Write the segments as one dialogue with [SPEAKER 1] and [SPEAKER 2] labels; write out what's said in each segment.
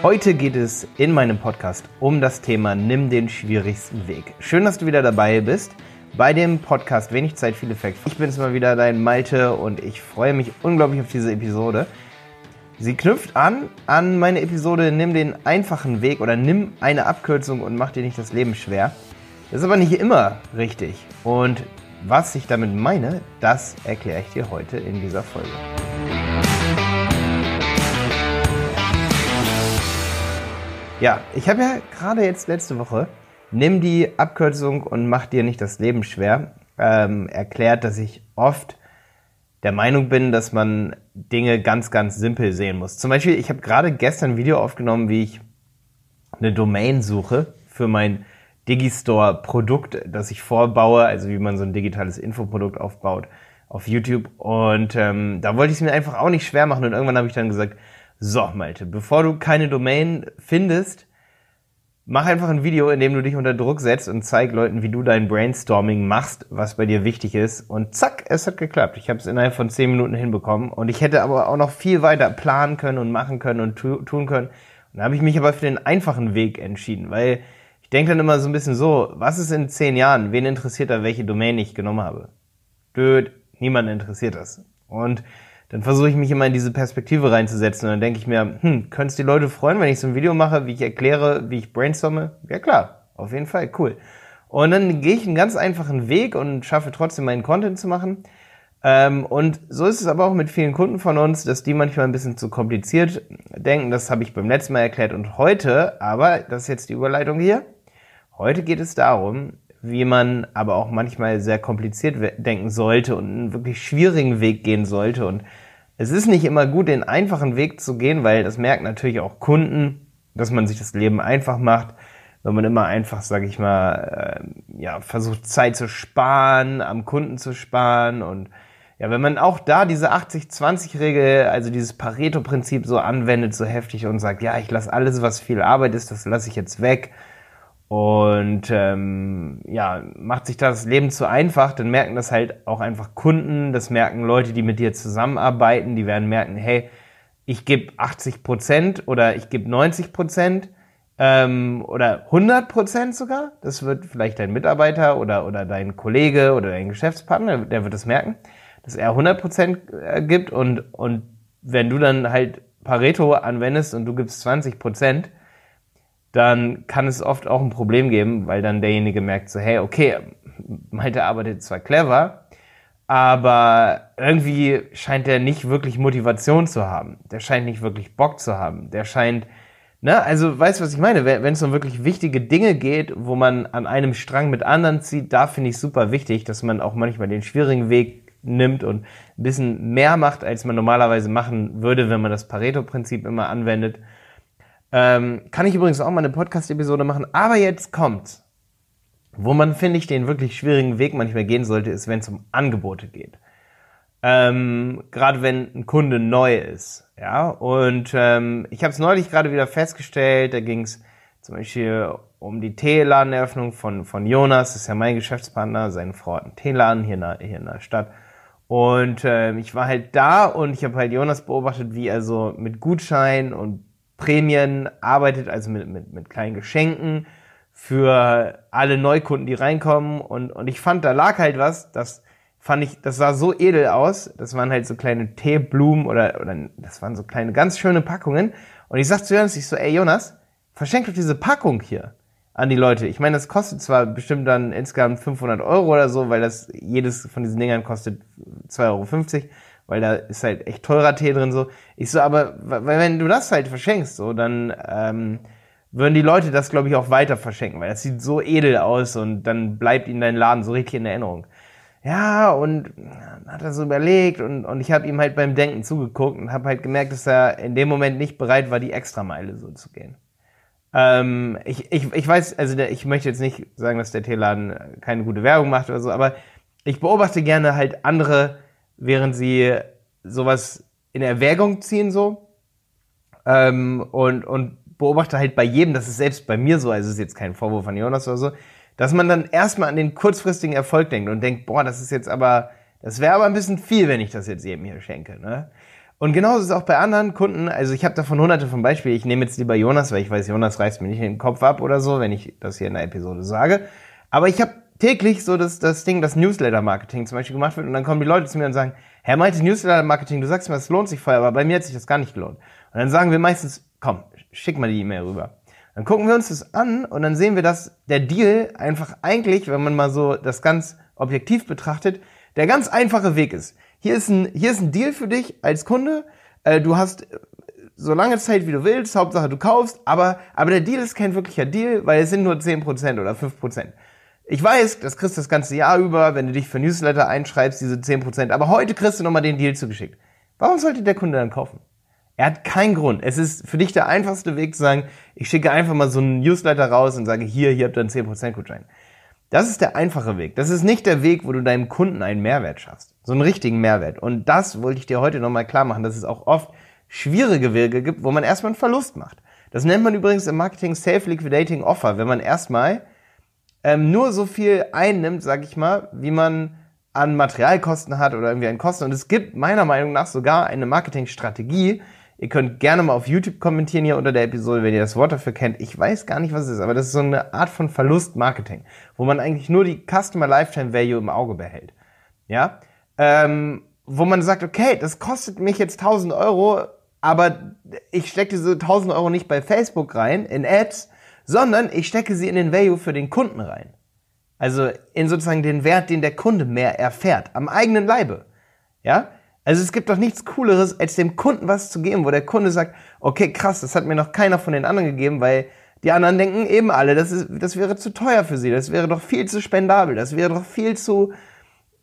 [SPEAKER 1] Heute geht es in meinem Podcast um das Thema Nimm den schwierigsten Weg. Schön, dass du wieder dabei bist bei dem Podcast Wenig Zeit, viel Effekt. Ich bin's mal wieder, dein Malte, und ich freue mich unglaublich auf diese Episode. Sie knüpft an an meine Episode Nimm den einfachen Weg oder nimm eine Abkürzung und mach dir nicht das Leben schwer. Das ist aber nicht immer richtig. Und was ich damit meine, das erkläre ich dir heute in dieser Folge. Ja, ich habe ja gerade jetzt letzte Woche Nimm die Abkürzung und mach dir nicht das Leben schwer ähm, erklärt, dass ich oft der Meinung bin, dass man Dinge ganz, ganz simpel sehen muss. Zum Beispiel, ich habe gerade gestern ein Video aufgenommen, wie ich eine Domain suche für mein Digistore-Produkt, das ich vorbaue, also wie man so ein digitales Infoprodukt aufbaut auf YouTube. Und ähm, da wollte ich es mir einfach auch nicht schwer machen. Und irgendwann habe ich dann gesagt, so, Malte, bevor du keine Domain findest, mach einfach ein Video, in dem du dich unter Druck setzt und zeig Leuten, wie du dein Brainstorming machst, was bei dir wichtig ist. Und zack, es hat geklappt. Ich habe es innerhalb von zehn Minuten hinbekommen. Und ich hätte aber auch noch viel weiter planen können und machen können und tu tun können. Und da habe ich mich aber für den einfachen Weg entschieden, weil ich denke dann immer so ein bisschen so, was ist in zehn Jahren? Wen interessiert da, welche Domain ich genommen habe? Död, niemand interessiert das. Und dann versuche ich mich immer in diese Perspektive reinzusetzen und dann denke ich mir, hm, könnte es die Leute freuen, wenn ich so ein Video mache, wie ich erkläre, wie ich brainstorme? Ja klar, auf jeden Fall, cool. Und dann gehe ich einen ganz einfachen Weg und schaffe trotzdem meinen Content zu machen. Ähm, und so ist es aber auch mit vielen Kunden von uns, dass die manchmal ein bisschen zu kompliziert denken. Das habe ich beim letzten Mal erklärt. Und heute, aber das ist jetzt die Überleitung hier, heute geht es darum, wie man aber auch manchmal sehr kompliziert denken sollte und einen wirklich schwierigen Weg gehen sollte. Und es ist nicht immer gut, den einfachen Weg zu gehen, weil das merken natürlich auch Kunden, dass man sich das Leben einfach macht, wenn man immer einfach, sage ich mal, äh, ja, versucht Zeit zu sparen, am Kunden zu sparen und ja, wenn man auch da diese 80-20-Regel, also dieses Pareto-Prinzip so anwendet, so heftig und sagt, ja, ich lasse alles, was viel Arbeit ist, das lasse ich jetzt weg und ähm, ja, macht sich das Leben zu einfach, dann merken das halt auch einfach Kunden, das merken Leute, die mit dir zusammenarbeiten, die werden merken, hey, ich gebe 80 Prozent oder ich gebe 90 Prozent ähm, oder 100 Prozent sogar. Das wird vielleicht dein Mitarbeiter oder, oder dein Kollege oder dein Geschäftspartner, der wird das merken, dass er 100 Prozent äh, gibt und, und wenn du dann halt Pareto anwendest und du gibst 20 Prozent, dann kann es oft auch ein Problem geben, weil dann derjenige merkt so, hey, okay, Malte arbeitet zwar clever, aber irgendwie scheint er nicht wirklich Motivation zu haben. Der scheint nicht wirklich Bock zu haben. Der scheint, ne, also weißt du, was ich meine? Wenn es um wirklich wichtige Dinge geht, wo man an einem Strang mit anderen zieht, da finde ich super wichtig, dass man auch manchmal den schwierigen Weg nimmt und ein bisschen mehr macht, als man normalerweise machen würde, wenn man das Pareto-Prinzip immer anwendet. Ähm, kann ich übrigens auch mal eine Podcast-Episode machen. Aber jetzt kommt, wo man, finde ich, den wirklich schwierigen Weg manchmal gehen sollte, ist, wenn es um Angebote geht. Ähm, gerade wenn ein Kunde neu ist. Ja, und ähm, ich habe es neulich gerade wieder festgestellt, da ging es zum Beispiel um die Teeladeneröffnung von, von Jonas, das ist ja mein Geschäftspartner, seine Frau hat einen Teeladen hier in der, hier in der Stadt. Und äh, ich war halt da und ich habe halt Jonas beobachtet, wie er so mit Gutschein und Prämien arbeitet, also mit, mit, mit kleinen Geschenken für alle Neukunden, die reinkommen. Und, und ich fand, da lag halt was, das fand ich, das sah so edel aus. Das waren halt so kleine Teeblumen oder, oder das waren so kleine, ganz schöne Packungen. Und ich sag zu Jonas, ich so, ey Jonas, verschenk doch diese Packung hier an die Leute. Ich meine, das kostet zwar bestimmt dann insgesamt 500 Euro oder so, weil das jedes von diesen Dingern kostet 2,50 Euro weil da ist halt echt teurer Tee drin so. Ich so, aber weil wenn du das halt verschenkst, so, dann ähm, würden die Leute das, glaube ich, auch weiter verschenken, weil das sieht so edel aus und dann bleibt ihnen dein Laden so richtig in Erinnerung. Ja, und dann hat er so überlegt und, und ich habe ihm halt beim Denken zugeguckt und habe halt gemerkt, dass er in dem Moment nicht bereit war, die Extrameile so zu gehen. Ähm, ich, ich, ich weiß, also der, ich möchte jetzt nicht sagen, dass der Teeladen keine gute Werbung macht oder so, aber ich beobachte gerne halt andere während sie sowas in Erwägung ziehen so ähm, und, und beobachte halt bei jedem, das ist selbst bei mir so, also ist jetzt kein Vorwurf von Jonas oder so, dass man dann erstmal an den kurzfristigen Erfolg denkt und denkt, boah, das ist jetzt aber, das wäre aber ein bisschen viel, wenn ich das jetzt jedem hier schenke. Ne? Und genauso ist es auch bei anderen Kunden. Also ich habe davon hunderte von Beispielen. Ich nehme jetzt lieber Jonas, weil ich weiß, Jonas reißt mir nicht den Kopf ab oder so, wenn ich das hier in der Episode sage. Aber ich habe täglich so das, das Ding, das Newsletter-Marketing zum Beispiel gemacht wird und dann kommen die Leute zu mir und sagen, Herr Malte, Newsletter-Marketing, du sagst mir, es lohnt sich voll, aber bei mir hat sich das gar nicht gelohnt. Und dann sagen wir meistens, komm, schick mal die E-Mail rüber. Dann gucken wir uns das an und dann sehen wir, dass der Deal einfach eigentlich, wenn man mal so das ganz objektiv betrachtet, der ganz einfache Weg ist. Hier ist ein, hier ist ein Deal für dich als Kunde. Äh, du hast so lange Zeit, wie du willst. Hauptsache, du kaufst. Aber, aber der Deal ist kein wirklicher Deal, weil es sind nur 10% oder 5%. Ich weiß, das kriegst du das ganze Jahr über, wenn du dich für Newsletter einschreibst, diese 10%. Aber heute kriegst du nochmal den Deal zugeschickt. Warum sollte der Kunde dann kaufen? Er hat keinen Grund. Es ist für dich der einfachste Weg zu sagen, ich schicke einfach mal so einen Newsletter raus und sage, hier, hier habt ihr einen 10% Gutschein. Das ist der einfache Weg. Das ist nicht der Weg, wo du deinem Kunden einen Mehrwert schaffst. So einen richtigen Mehrwert. Und das wollte ich dir heute nochmal klar machen, dass es auch oft schwierige Wege gibt, wo man erstmal einen Verlust macht. Das nennt man übrigens im Marketing Self-Liquidating Offer, wenn man erstmal ähm, nur so viel einnimmt, sag ich mal, wie man an Materialkosten hat oder irgendwie an Kosten. Und es gibt meiner Meinung nach sogar eine Marketingstrategie. Ihr könnt gerne mal auf YouTube kommentieren hier unter der Episode, wenn ihr das Wort dafür kennt. Ich weiß gar nicht, was es ist, aber das ist so eine Art von Verlustmarketing, wo man eigentlich nur die Customer Lifetime Value im Auge behält. Ja, ähm, wo man sagt, okay, das kostet mich jetzt 1000 Euro, aber ich stecke diese 1000 Euro nicht bei Facebook rein in Ads, sondern ich stecke sie in den Value für den Kunden rein. Also in sozusagen den Wert, den der Kunde mehr erfährt, am eigenen Leibe. Ja? Also es gibt doch nichts Cooleres, als dem Kunden was zu geben, wo der Kunde sagt, okay, krass, das hat mir noch keiner von den anderen gegeben, weil die anderen denken eben alle, das, ist, das wäre zu teuer für sie, das wäre doch viel zu spendabel, das wäre doch viel zu,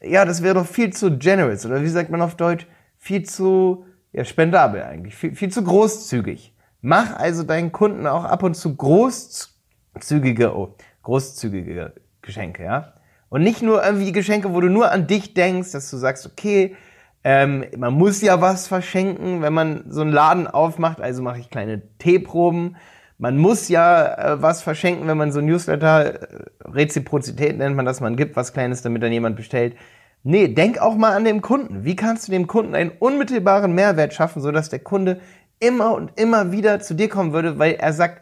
[SPEAKER 1] ja, das wäre doch viel zu generous, oder wie sagt man auf Deutsch, viel zu, ja, spendabel eigentlich, viel, viel zu großzügig. Mach also deinen Kunden auch ab und zu großzügige, oh, großzügige Geschenke, ja. Und nicht nur irgendwie Geschenke, wo du nur an dich denkst, dass du sagst, okay, ähm, man muss ja was verschenken, wenn man so einen Laden aufmacht, also mache ich kleine Teeproben. Man muss ja äh, was verschenken, wenn man so ein Newsletter, äh, Reziprozität nennt man das, man gibt was Kleines, damit dann jemand bestellt. Nee, denk auch mal an den Kunden. Wie kannst du dem Kunden einen unmittelbaren Mehrwert schaffen, sodass der Kunde immer und immer wieder zu dir kommen würde, weil er sagt,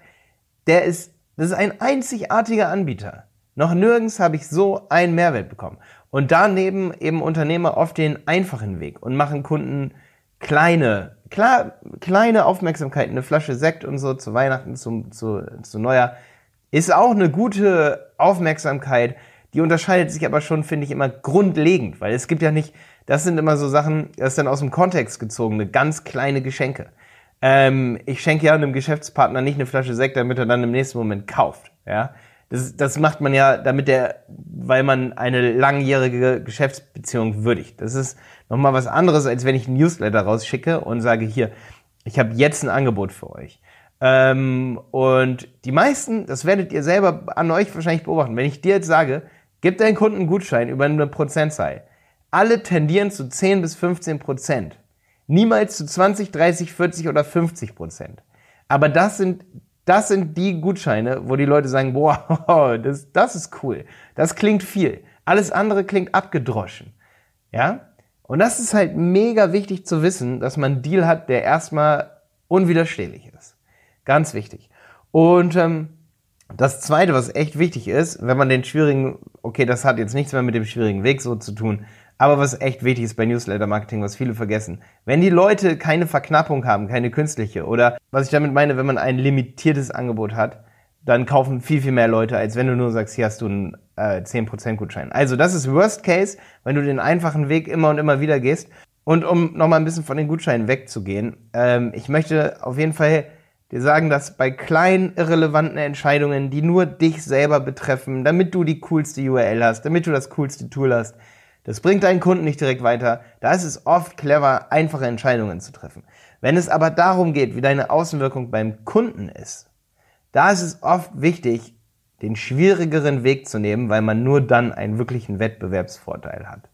[SPEAKER 1] der ist, das ist ein einzigartiger Anbieter. Noch nirgends habe ich so einen Mehrwert bekommen. Und daneben eben Unternehmer oft den einfachen Weg und machen Kunden kleine, klar, kleine Aufmerksamkeiten, eine Flasche Sekt und so zu Weihnachten, zu, zu, zu Neujahr, ist auch eine gute Aufmerksamkeit. Die unterscheidet sich aber schon, finde ich, immer grundlegend, weil es gibt ja nicht, das sind immer so Sachen, das ist dann aus dem Kontext gezogene, ganz kleine Geschenke. Ähm, ich schenke ja einem Geschäftspartner nicht eine Flasche Sekt, damit er dann im nächsten Moment kauft. Ja, das, das macht man ja, damit der, weil man eine langjährige Geschäftsbeziehung würdigt. Das ist nochmal was anderes, als wenn ich ein Newsletter rausschicke und sage hier, ich habe jetzt ein Angebot für euch. Ähm, und die meisten, das werdet ihr selber an euch wahrscheinlich beobachten. Wenn ich dir jetzt sage, gib deinen Kunden einen Gutschein über eine Prozentzahl. Alle tendieren zu 10 bis 15 Prozent. Niemals zu 20, 30, 40 oder 50 Prozent. Aber das sind, das sind die Gutscheine, wo die Leute sagen, boah, das, das ist cool. Das klingt viel. Alles andere klingt abgedroschen. Ja? Und das ist halt mega wichtig zu wissen, dass man einen Deal hat, der erstmal unwiderstehlich ist. Ganz wichtig. Und ähm, das Zweite, was echt wichtig ist, wenn man den schwierigen, okay, das hat jetzt nichts mehr mit dem schwierigen Weg so zu tun, aber was echt wichtig ist bei Newsletter-Marketing, was viele vergessen. Wenn die Leute keine Verknappung haben, keine künstliche, oder was ich damit meine, wenn man ein limitiertes Angebot hat, dann kaufen viel, viel mehr Leute, als wenn du nur sagst, hier hast du einen äh, 10% Gutschein. Also das ist Worst Case, wenn du den einfachen Weg immer und immer wieder gehst. Und um nochmal ein bisschen von den Gutscheinen wegzugehen, ähm, ich möchte auf jeden Fall dir sagen, dass bei kleinen, irrelevanten Entscheidungen, die nur dich selber betreffen, damit du die coolste URL hast, damit du das coolste Tool hast, das bringt deinen Kunden nicht direkt weiter. Da ist es oft clever, einfache Entscheidungen zu treffen. Wenn es aber darum geht, wie deine Außenwirkung beim Kunden ist, da ist es oft wichtig, den schwierigeren Weg zu nehmen, weil man nur dann einen wirklichen Wettbewerbsvorteil hat.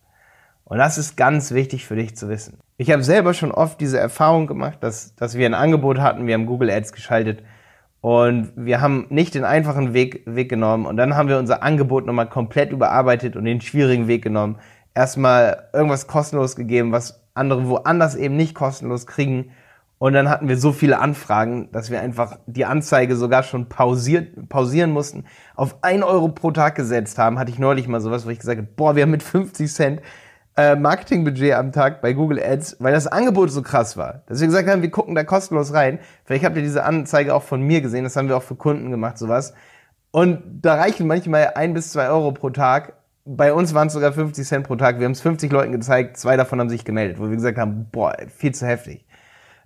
[SPEAKER 1] Und das ist ganz wichtig für dich zu wissen. Ich habe selber schon oft diese Erfahrung gemacht, dass, dass wir ein Angebot hatten, wir haben Google Ads geschaltet und wir haben nicht den einfachen Weg, Weg genommen und dann haben wir unser Angebot nochmal komplett überarbeitet und den schwierigen Weg genommen erstmal irgendwas kostenlos gegeben, was andere woanders eben nicht kostenlos kriegen. Und dann hatten wir so viele Anfragen, dass wir einfach die Anzeige sogar schon pausiert, pausieren mussten, auf ein Euro pro Tag gesetzt haben. Hatte ich neulich mal sowas, wo ich gesagt habe, boah, wir haben mit 50 Cent äh, Marketingbudget am Tag bei Google Ads, weil das Angebot so krass war. Dass wir gesagt haben, wir gucken da kostenlos rein. Vielleicht habt ihr diese Anzeige auch von mir gesehen, das haben wir auch für Kunden gemacht, sowas. Und da reichen manchmal ein bis zwei Euro pro Tag. Bei uns waren es sogar 50 Cent pro Tag. Wir haben es 50 Leuten gezeigt, zwei davon haben sich gemeldet, wo wir gesagt haben, boah, viel zu heftig.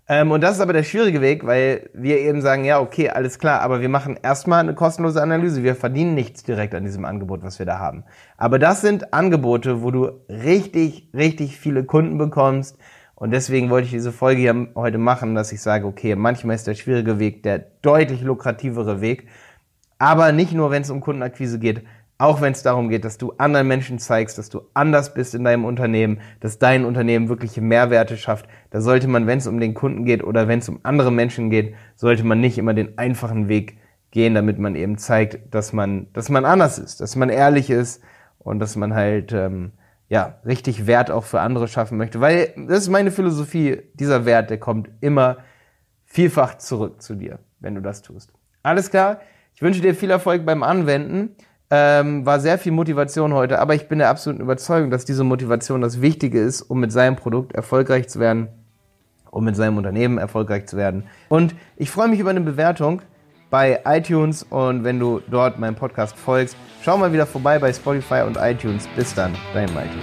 [SPEAKER 1] Ähm, und das ist aber der schwierige Weg, weil wir eben sagen, ja, okay, alles klar, aber wir machen erstmal eine kostenlose Analyse. Wir verdienen nichts direkt an diesem Angebot, was wir da haben. Aber das sind Angebote, wo du richtig, richtig viele Kunden bekommst. Und deswegen wollte ich diese Folge hier heute machen, dass ich sage, okay, manchmal ist der schwierige Weg der deutlich lukrativere Weg. Aber nicht nur, wenn es um Kundenakquise geht, auch wenn es darum geht, dass du anderen Menschen zeigst, dass du anders bist in deinem Unternehmen, dass dein Unternehmen wirkliche Mehrwerte schafft, da sollte man, wenn es um den Kunden geht oder wenn es um andere Menschen geht, sollte man nicht immer den einfachen Weg gehen, damit man eben zeigt, dass man, dass man anders ist, dass man ehrlich ist und dass man halt ähm, ja richtig Wert auch für andere schaffen möchte. Weil das ist meine Philosophie, dieser Wert, der kommt immer vielfach zurück zu dir, wenn du das tust. Alles klar. Ich wünsche dir viel Erfolg beim Anwenden. Ähm, war sehr viel Motivation heute, aber ich bin der absoluten Überzeugung, dass diese Motivation das Wichtige ist, um mit seinem Produkt erfolgreich zu werden, um mit seinem Unternehmen erfolgreich zu werden. Und ich freue mich über eine Bewertung bei iTunes und wenn du dort meinem Podcast folgst, schau mal wieder vorbei bei Spotify und iTunes. Bis dann, dein Malte.